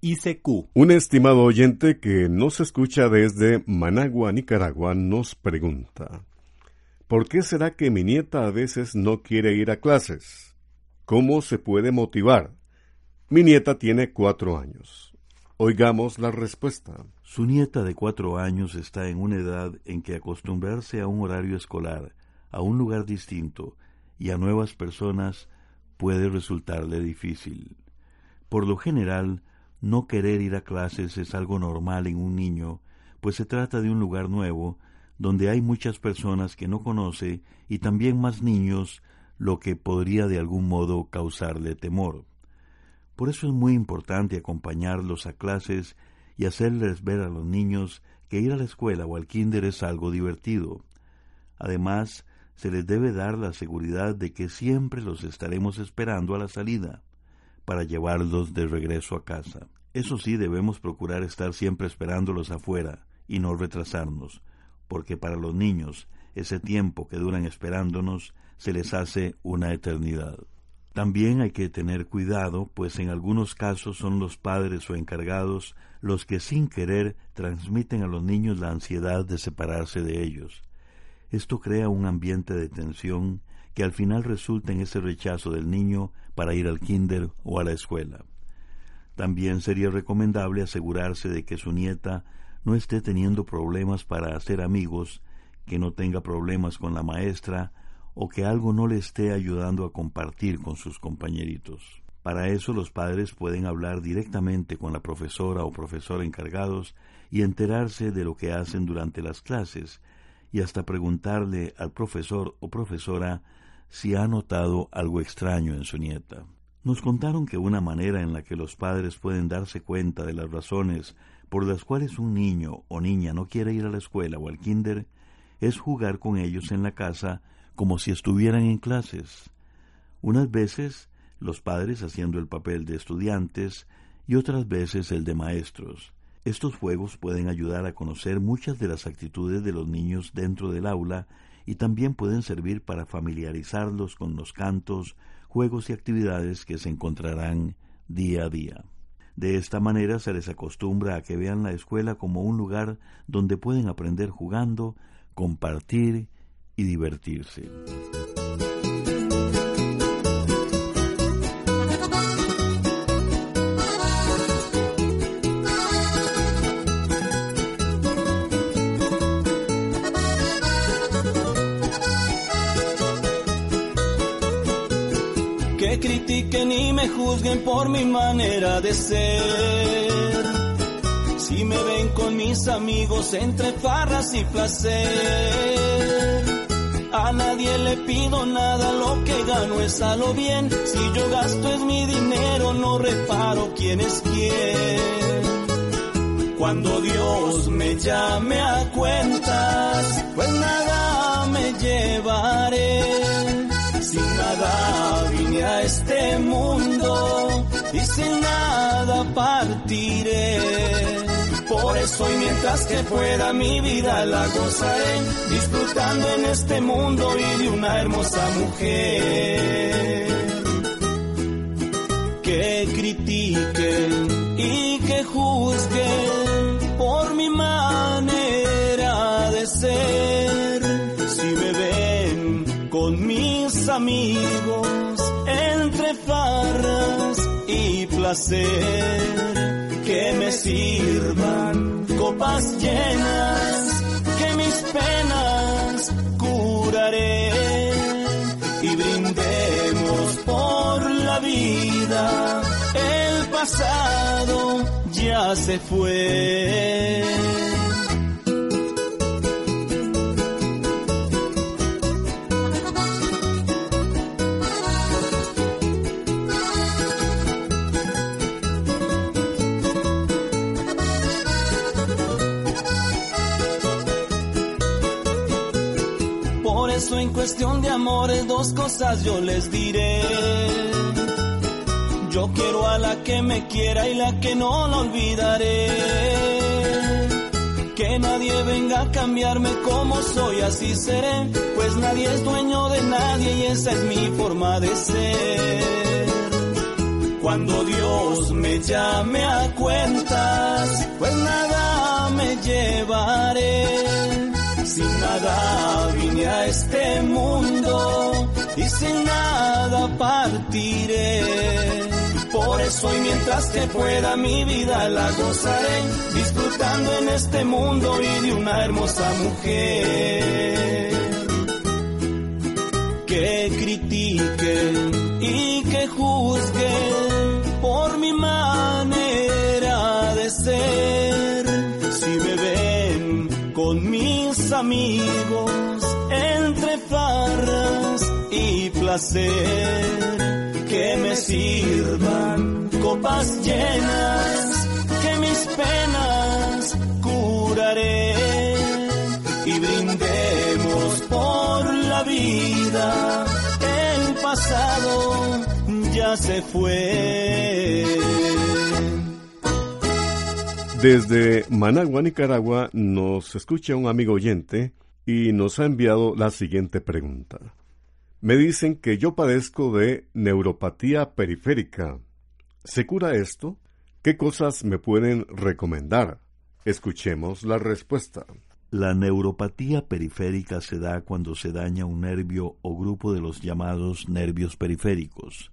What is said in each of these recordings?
ICQ. Un estimado oyente que nos escucha desde Managua, Nicaragua, nos pregunta, ¿por qué será que mi nieta a veces no quiere ir a clases? ¿Cómo se puede motivar? Mi nieta tiene cuatro años. Oigamos la respuesta. Su nieta de cuatro años está en una edad en que acostumbrarse a un horario escolar, a un lugar distinto y a nuevas personas puede resultarle difícil. Por lo general, no querer ir a clases es algo normal en un niño, pues se trata de un lugar nuevo, donde hay muchas personas que no conoce y también más niños, lo que podría de algún modo causarle temor. Por eso es muy importante acompañarlos a clases y hacerles ver a los niños que ir a la escuela o al kinder es algo divertido. Además, se les debe dar la seguridad de que siempre los estaremos esperando a la salida para llevarlos de regreso a casa. Eso sí, debemos procurar estar siempre esperándolos afuera y no retrasarnos, porque para los niños ese tiempo que duran esperándonos se les hace una eternidad. También hay que tener cuidado, pues en algunos casos son los padres o encargados los que sin querer transmiten a los niños la ansiedad de separarse de ellos. Esto crea un ambiente de tensión que al final resulta en ese rechazo del niño para ir al kinder o a la escuela. También sería recomendable asegurarse de que su nieta no esté teniendo problemas para hacer amigos, que no tenga problemas con la maestra o que algo no le esté ayudando a compartir con sus compañeritos. Para eso los padres pueden hablar directamente con la profesora o profesor encargados y enterarse de lo que hacen durante las clases y hasta preguntarle al profesor o profesora si ha notado algo extraño en su nieta. Nos contaron que una manera en la que los padres pueden darse cuenta de las razones por las cuales un niño o niña no quiere ir a la escuela o al kinder es jugar con ellos en la casa como si estuvieran en clases. Unas veces los padres haciendo el papel de estudiantes y otras veces el de maestros. Estos juegos pueden ayudar a conocer muchas de las actitudes de los niños dentro del aula y también pueden servir para familiarizarlos con los cantos, juegos y actividades que se encontrarán día a día. De esta manera se les acostumbra a que vean la escuela como un lugar donde pueden aprender jugando, compartir y divertirse. Critiquen y me juzguen por mi manera de ser. Si me ven con mis amigos entre farras y placer a nadie le pido nada, lo que gano es a lo bien. Si yo gasto es mi dinero, no reparo quién es quién. Cuando Dios me llame a cuentas, pues nada este mundo y sin nada partiré. Por eso y mientras que pueda mi vida la gozaré, disfrutando en este mundo y de una hermosa mujer. Que critiquen y que juzguen por mi manera de ser. Si me ven con mis amigos que me sirvan copas llenas, que mis penas curaré y brindemos por la vida. El pasado ya se fue. Cuestión de amores, dos cosas yo les diré. Yo quiero a la que me quiera y la que no la olvidaré. Que nadie venga a cambiarme como soy, así seré. Pues nadie es dueño de nadie y esa es mi forma de ser. Cuando Dios me llame a cuentas, pues nada me llevaré sin nada este mundo y sin nada partiré. Por eso y mientras que pueda mi vida la gozaré, disfrutando en este mundo y de una hermosa mujer. Que critiquen que me sirvan copas llenas, que mis penas curaré y brindemos por la vida. El pasado ya se fue. Desde Managua, Nicaragua, nos escucha un amigo oyente y nos ha enviado la siguiente pregunta. Me dicen que yo padezco de neuropatía periférica. ¿Se cura esto? ¿Qué cosas me pueden recomendar? Escuchemos la respuesta. La neuropatía periférica se da cuando se daña un nervio o grupo de los llamados nervios periféricos.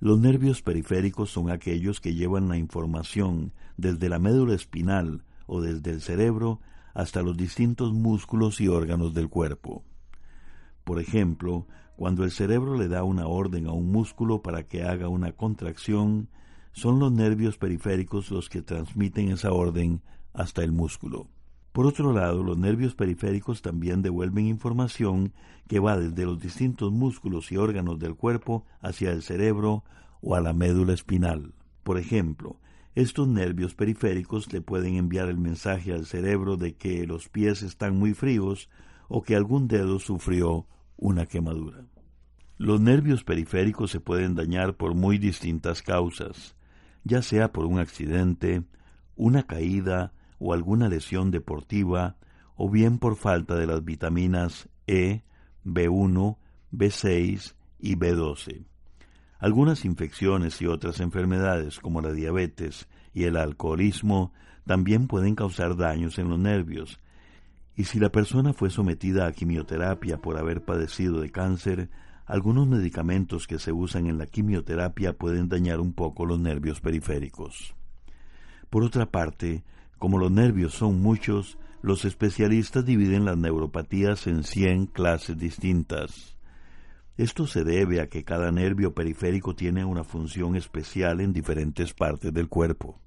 Los nervios periféricos son aquellos que llevan la información desde la médula espinal o desde el cerebro hasta los distintos músculos y órganos del cuerpo. Por ejemplo, cuando el cerebro le da una orden a un músculo para que haga una contracción, son los nervios periféricos los que transmiten esa orden hasta el músculo. Por otro lado, los nervios periféricos también devuelven información que va desde los distintos músculos y órganos del cuerpo hacia el cerebro o a la médula espinal. Por ejemplo, estos nervios periféricos le pueden enviar el mensaje al cerebro de que los pies están muy fríos o que algún dedo sufrió una quemadura. Los nervios periféricos se pueden dañar por muy distintas causas, ya sea por un accidente, una caída, o alguna lesión deportiva, o bien por falta de las vitaminas E, B1, B6 y B12. Algunas infecciones y otras enfermedades como la diabetes y el alcoholismo también pueden causar daños en los nervios, y si la persona fue sometida a quimioterapia por haber padecido de cáncer, algunos medicamentos que se usan en la quimioterapia pueden dañar un poco los nervios periféricos. Por otra parte, como los nervios son muchos, los especialistas dividen las neuropatías en 100 clases distintas. Esto se debe a que cada nervio periférico tiene una función especial en diferentes partes del cuerpo.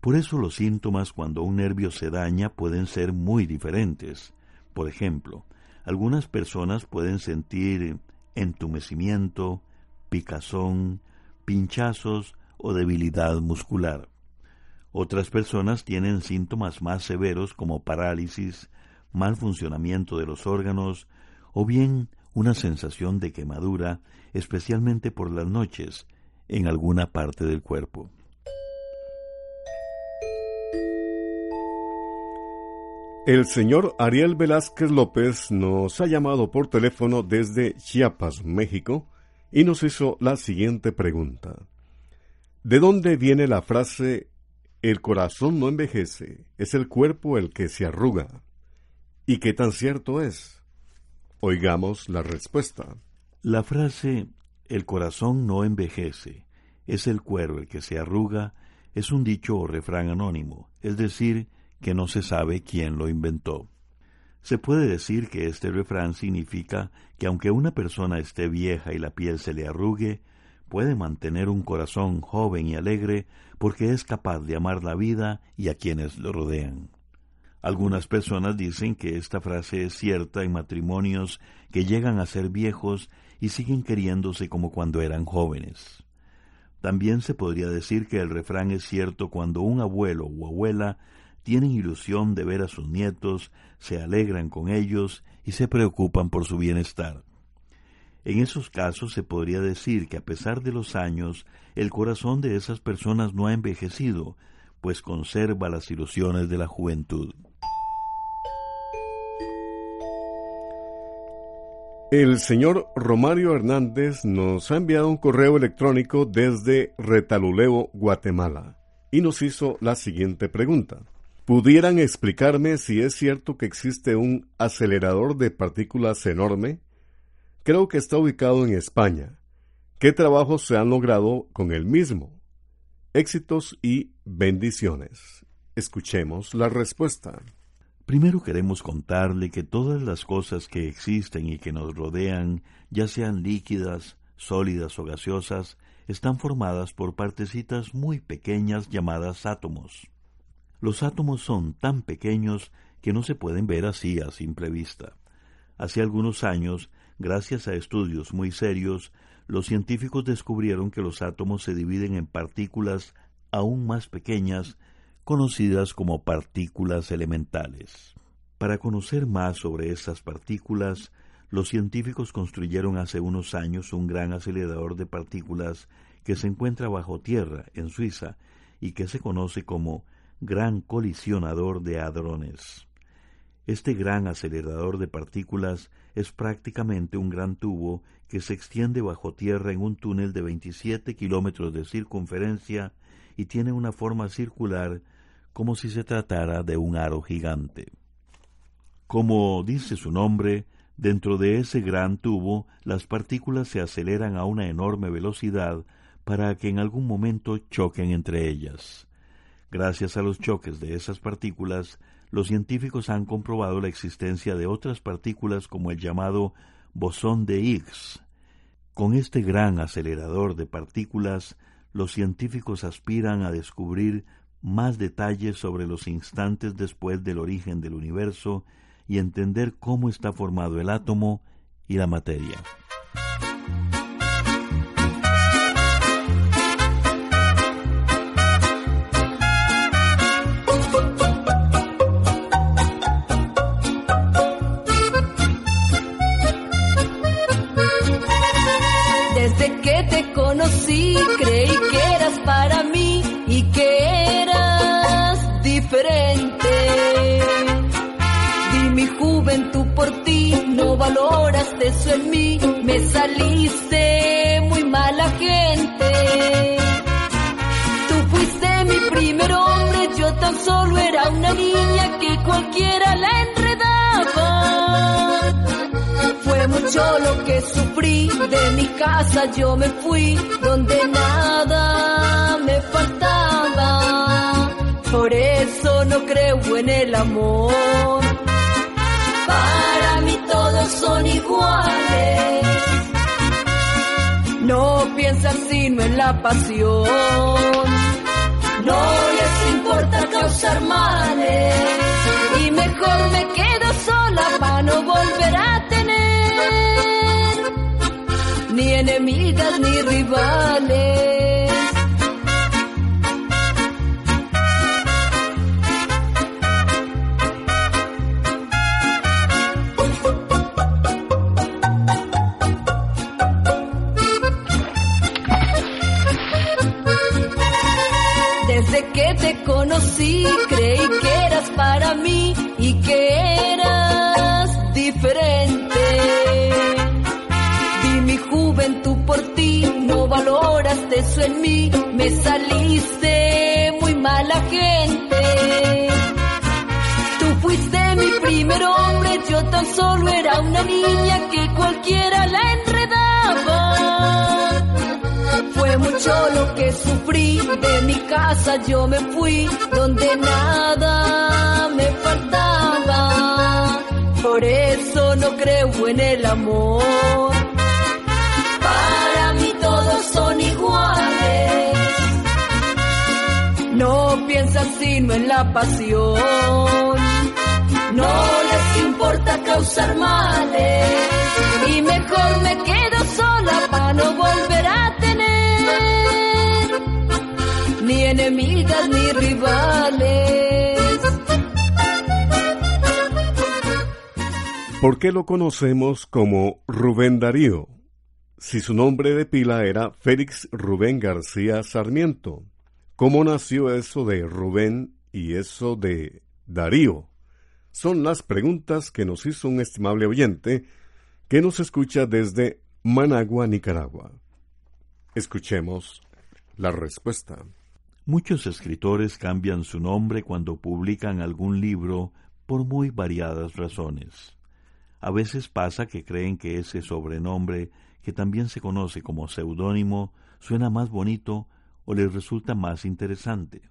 Por eso los síntomas cuando un nervio se daña pueden ser muy diferentes. Por ejemplo, algunas personas pueden sentir entumecimiento, picazón, pinchazos o debilidad muscular. Otras personas tienen síntomas más severos como parálisis, mal funcionamiento de los órganos o bien una sensación de quemadura, especialmente por las noches, en alguna parte del cuerpo. El señor Ariel Velázquez López nos ha llamado por teléfono desde Chiapas, México, y nos hizo la siguiente pregunta. ¿De dónde viene la frase el corazón no envejece, es el cuerpo el que se arruga. ¿Y qué tan cierto es? Oigamos la respuesta. La frase el corazón no envejece, es el cuerpo el que se arruga, es un dicho o refrán anónimo, es decir, que no se sabe quién lo inventó. Se puede decir que este refrán significa que aunque una persona esté vieja y la piel se le arrugue, puede mantener un corazón joven y alegre porque es capaz de amar la vida y a quienes lo rodean. Algunas personas dicen que esta frase es cierta en matrimonios que llegan a ser viejos y siguen queriéndose como cuando eran jóvenes. También se podría decir que el refrán es cierto cuando un abuelo o abuela tienen ilusión de ver a sus nietos, se alegran con ellos y se preocupan por su bienestar. En esos casos se podría decir que a pesar de los años, el corazón de esas personas no ha envejecido, pues conserva las ilusiones de la juventud. El señor Romario Hernández nos ha enviado un correo electrónico desde Retaluleo, Guatemala, y nos hizo la siguiente pregunta. ¿Pudieran explicarme si es cierto que existe un acelerador de partículas enorme? Creo que está ubicado en España. ¿Qué trabajos se han logrado con el mismo? Éxitos y bendiciones. Escuchemos la respuesta. Primero queremos contarle que todas las cosas que existen y que nos rodean, ya sean líquidas, sólidas o gaseosas, están formadas por partecitas muy pequeñas llamadas átomos. Los átomos son tan pequeños que no se pueden ver así a simple vista. Hace algunos años, gracias a estudios muy serios, los científicos descubrieron que los átomos se dividen en partículas aún más pequeñas conocidas como partículas elementales. Para conocer más sobre estas partículas, los científicos construyeron hace unos años un gran acelerador de partículas que se encuentra bajo tierra en Suiza y que se conoce como Gran Colisionador de Hadrones. Este gran acelerador de partículas es prácticamente un gran tubo que se extiende bajo tierra en un túnel de 27 kilómetros de circunferencia y tiene una forma circular como si se tratara de un aro gigante. Como dice su nombre, dentro de ese gran tubo las partículas se aceleran a una enorme velocidad para que en algún momento choquen entre ellas. Gracias a los choques de esas partículas, los científicos han comprobado la existencia de otras partículas como el llamado bosón de Higgs. Con este gran acelerador de partículas, los científicos aspiran a descubrir más detalles sobre los instantes después del origen del universo y entender cómo está formado el átomo y la materia. Mí, me saliste muy mala gente. Tú fuiste mi primer hombre, yo tan solo era una niña que cualquiera la enredaba. Fue mucho lo que sufrí, de mi casa yo me fui, donde nada me faltaba. Por eso no creo en el amor. Para mí todos son iguales. No piensan sino en la pasión. No les importa causar males. Y mejor me quedo sola para no volver a tener ni enemigas ni rivales. Me saliste muy mala gente. Tú fuiste mi primer hombre, yo tan solo era una niña que cualquiera la enredaba fue mucho lo que sufrí, de mi casa yo me fui, donde nada me faltaba. Por eso no creo en el amor. La pasión. No les importa causar males. Y mejor me quedo sola para no volver a ni enemigas ni rivales. ¿Por qué lo conocemos como Rubén Darío? Si su nombre de pila era Félix Rubén García Sarmiento. ¿Cómo nació eso de Rubén y eso de Darío? Son las preguntas que nos hizo un estimable oyente que nos escucha desde Managua, Nicaragua. Escuchemos la respuesta. Muchos escritores cambian su nombre cuando publican algún libro por muy variadas razones. A veces pasa que creen que ese sobrenombre, que también se conoce como seudónimo, suena más bonito o les resulta más interesante.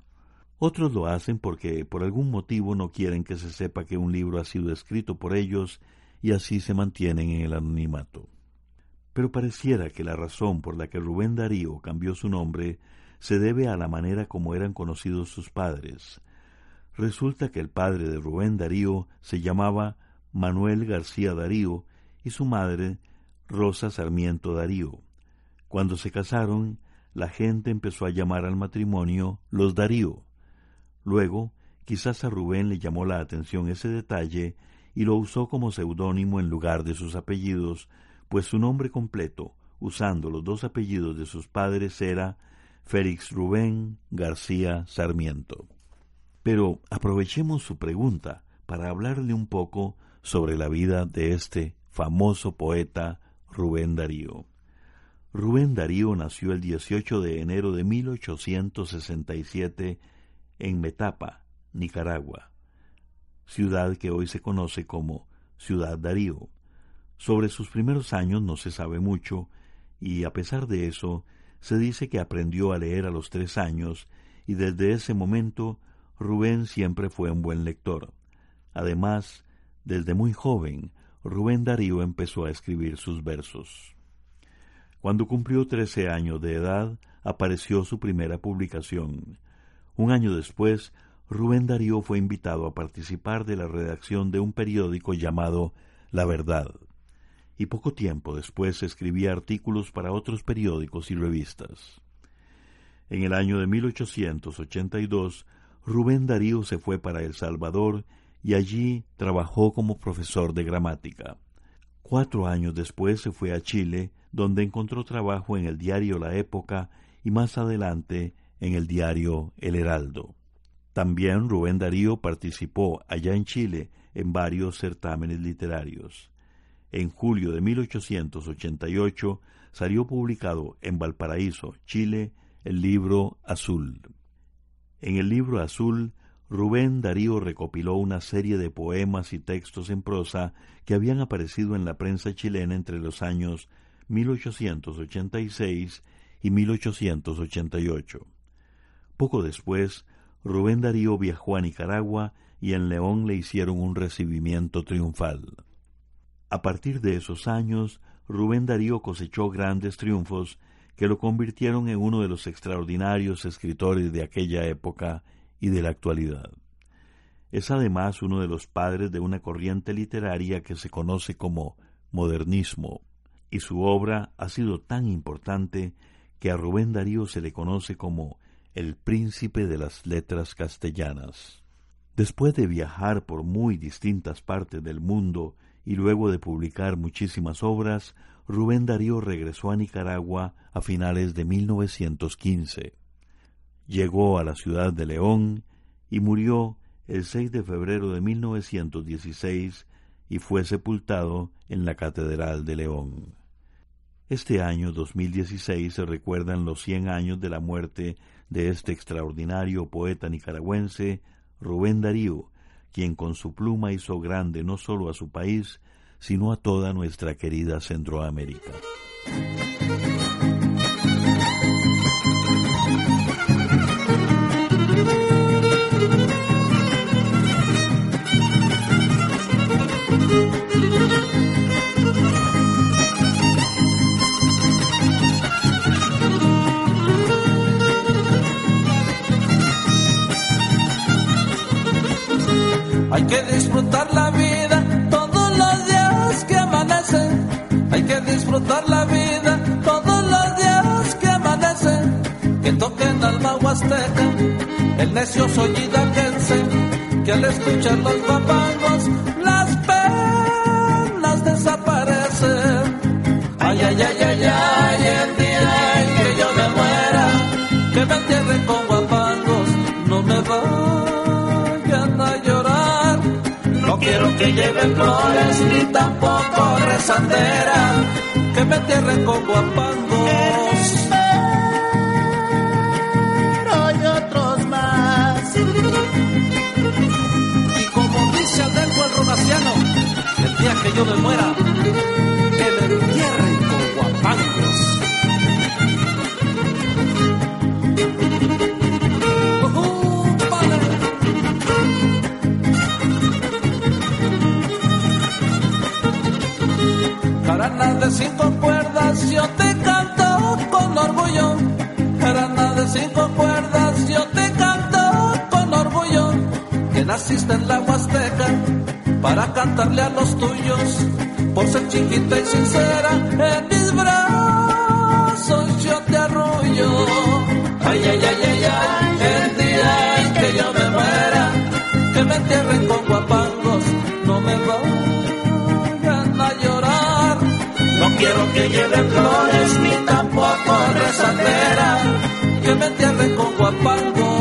Otros lo hacen porque por algún motivo no quieren que se sepa que un libro ha sido escrito por ellos y así se mantienen en el anonimato. Pero pareciera que la razón por la que Rubén Darío cambió su nombre se debe a la manera como eran conocidos sus padres. Resulta que el padre de Rubén Darío se llamaba Manuel García Darío y su madre Rosa Sarmiento Darío. Cuando se casaron, la gente empezó a llamar al matrimonio los Darío. Luego, quizás a Rubén le llamó la atención ese detalle y lo usó como seudónimo en lugar de sus apellidos, pues su nombre completo, usando los dos apellidos de sus padres, era Félix Rubén García Sarmiento. Pero aprovechemos su pregunta para hablarle un poco sobre la vida de este famoso poeta Rubén Darío. Rubén Darío nació el 18 de enero de 1867 en Metapa, Nicaragua, ciudad que hoy se conoce como Ciudad Darío. Sobre sus primeros años no se sabe mucho, y a pesar de eso, se dice que aprendió a leer a los tres años, y desde ese momento Rubén siempre fue un buen lector. Además, desde muy joven, Rubén Darío empezó a escribir sus versos. Cuando cumplió trece años de edad, apareció su primera publicación. Un año después, Rubén Darío fue invitado a participar de la redacción de un periódico llamado La Verdad y poco tiempo después escribía artículos para otros periódicos y revistas. En el año de 1882, Rubén Darío se fue para El Salvador y allí trabajó como profesor de gramática. Cuatro años después se fue a Chile, donde encontró trabajo en el diario La Época y más adelante en el diario El Heraldo. También Rubén Darío participó allá en Chile en varios certámenes literarios. En julio de 1888 salió publicado en Valparaíso, Chile, el libro Azul. En el libro Azul, Rubén Darío recopiló una serie de poemas y textos en prosa que habían aparecido en la prensa chilena entre los años 1886 y 1888. Poco después, Rubén Darío viajó a Nicaragua y en León le hicieron un recibimiento triunfal. A partir de esos años, Rubén Darío cosechó grandes triunfos que lo convirtieron en uno de los extraordinarios escritores de aquella época y de la actualidad. Es además uno de los padres de una corriente literaria que se conoce como modernismo, y su obra ha sido tan importante que a Rubén Darío se le conoce como el príncipe de las letras castellanas. Después de viajar por muy distintas partes del mundo y luego de publicar muchísimas obras, Rubén Darío regresó a Nicaragua a finales de 1915. Llegó a la ciudad de León y murió el 6 de febrero de 1916 y fue sepultado en la Catedral de León. Este año 2016 se recuerdan los 100 años de la muerte de este extraordinario poeta nicaragüense, Rubén Darío, quien con su pluma hizo grande no solo a su país, sino a toda nuestra querida Centroamérica. Disfrutar la vida todos los días que amanecen. Que toquen alma huasteca, el necio soy que al escuchar los papangos las penas Ay, ay, ay, ay, ay, el día en que yo me muera, que me entierren con guapangos, no me vayan a llorar. No quiero que lleven flores ni tampoco rezandera, que me entierren con guapangos. Hay otros más. Y como dice Adelmo el romaciano, el día que yo me muera, Jarana de cinco cuerdas, yo te canto con orgullo. Jarana de cinco cuerdas, yo te canto con orgullo. Que naciste en la Huasteca para cantarle a los tuyos. Por ser chiquita y sincera, en mis brazos yo te arrullo. Ay, ay, ay, ay, ay, el día en que yo me muera, que me entierren con guapangos, que lleven flores ni tampoco rezandera, que me entierren con guapangos.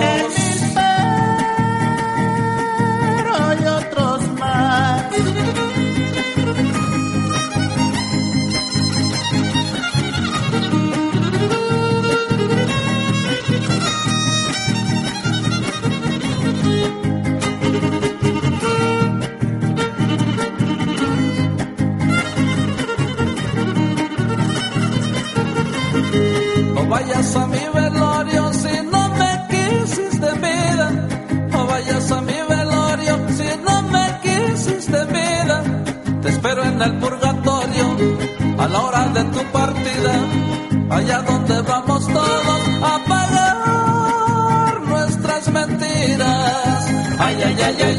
Ay, ay, ay,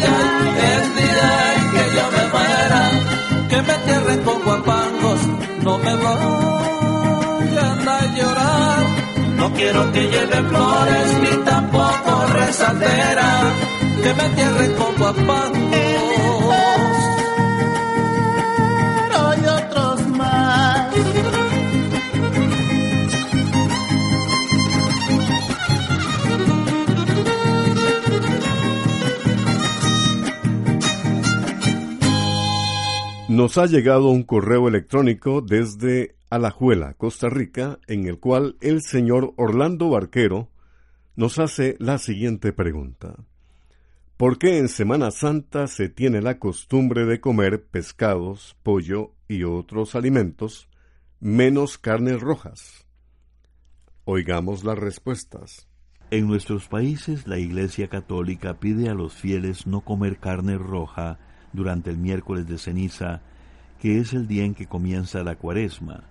el día en que yo me muera, que me entierren con guapangos, no me vayan a llorar. No quiero que lleven flores ni tampoco rezandera, que me entierren con guapangos. Nos ha llegado un correo electrónico desde Alajuela, Costa Rica, en el cual el señor Orlando Barquero nos hace la siguiente pregunta. ¿Por qué en Semana Santa se tiene la costumbre de comer pescados, pollo y otros alimentos, menos carnes rojas? Oigamos las respuestas. En nuestros países la Iglesia Católica pide a los fieles no comer carne roja durante el miércoles de ceniza, que es el día en que comienza la cuaresma,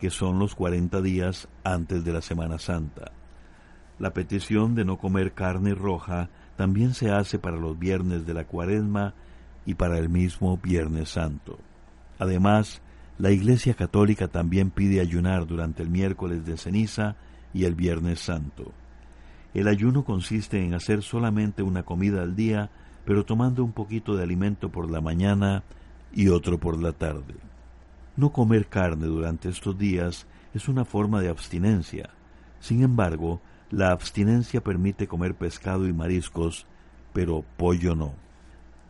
que son los cuarenta días antes de la Semana Santa. La petición de no comer carne roja también se hace para los viernes de la cuaresma y para el mismo Viernes Santo. Además, la Iglesia Católica también pide ayunar durante el miércoles de ceniza y el Viernes Santo. El ayuno consiste en hacer solamente una comida al día, pero tomando un poquito de alimento por la mañana y otro por la tarde. No comer carne durante estos días es una forma de abstinencia. Sin embargo, la abstinencia permite comer pescado y mariscos, pero pollo no.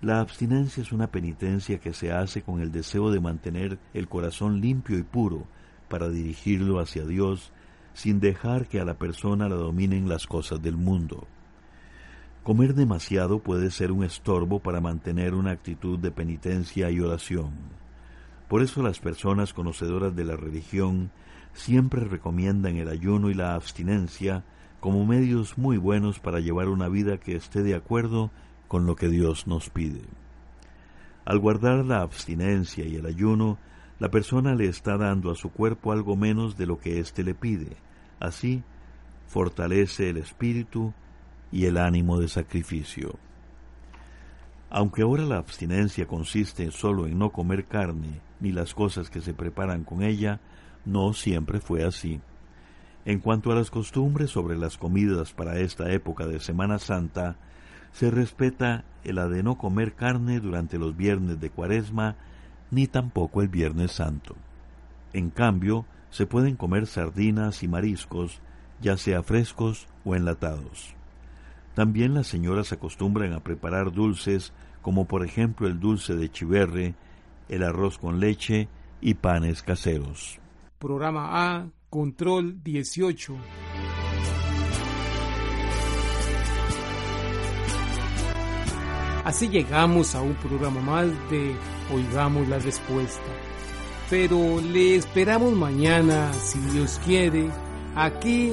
La abstinencia es una penitencia que se hace con el deseo de mantener el corazón limpio y puro para dirigirlo hacia Dios sin dejar que a la persona la dominen las cosas del mundo. Comer demasiado puede ser un estorbo para mantener una actitud de penitencia y oración. Por eso las personas conocedoras de la religión siempre recomiendan el ayuno y la abstinencia como medios muy buenos para llevar una vida que esté de acuerdo con lo que Dios nos pide. Al guardar la abstinencia y el ayuno, la persona le está dando a su cuerpo algo menos de lo que éste le pide. Así, fortalece el espíritu y el ánimo de sacrificio. Aunque ahora la abstinencia consiste solo en no comer carne ni las cosas que se preparan con ella, no siempre fue así. En cuanto a las costumbres sobre las comidas para esta época de Semana Santa, se respeta la de no comer carne durante los viernes de Cuaresma ni tampoco el Viernes Santo. En cambio, se pueden comer sardinas y mariscos, ya sea frescos o enlatados. También las señoras acostumbran a preparar dulces como por ejemplo el dulce de chiverre, el arroz con leche y panes caseros. Programa A, Control 18. Así llegamos a un programa más de Oigamos la Respuesta. Pero le esperamos mañana, si Dios quiere, aquí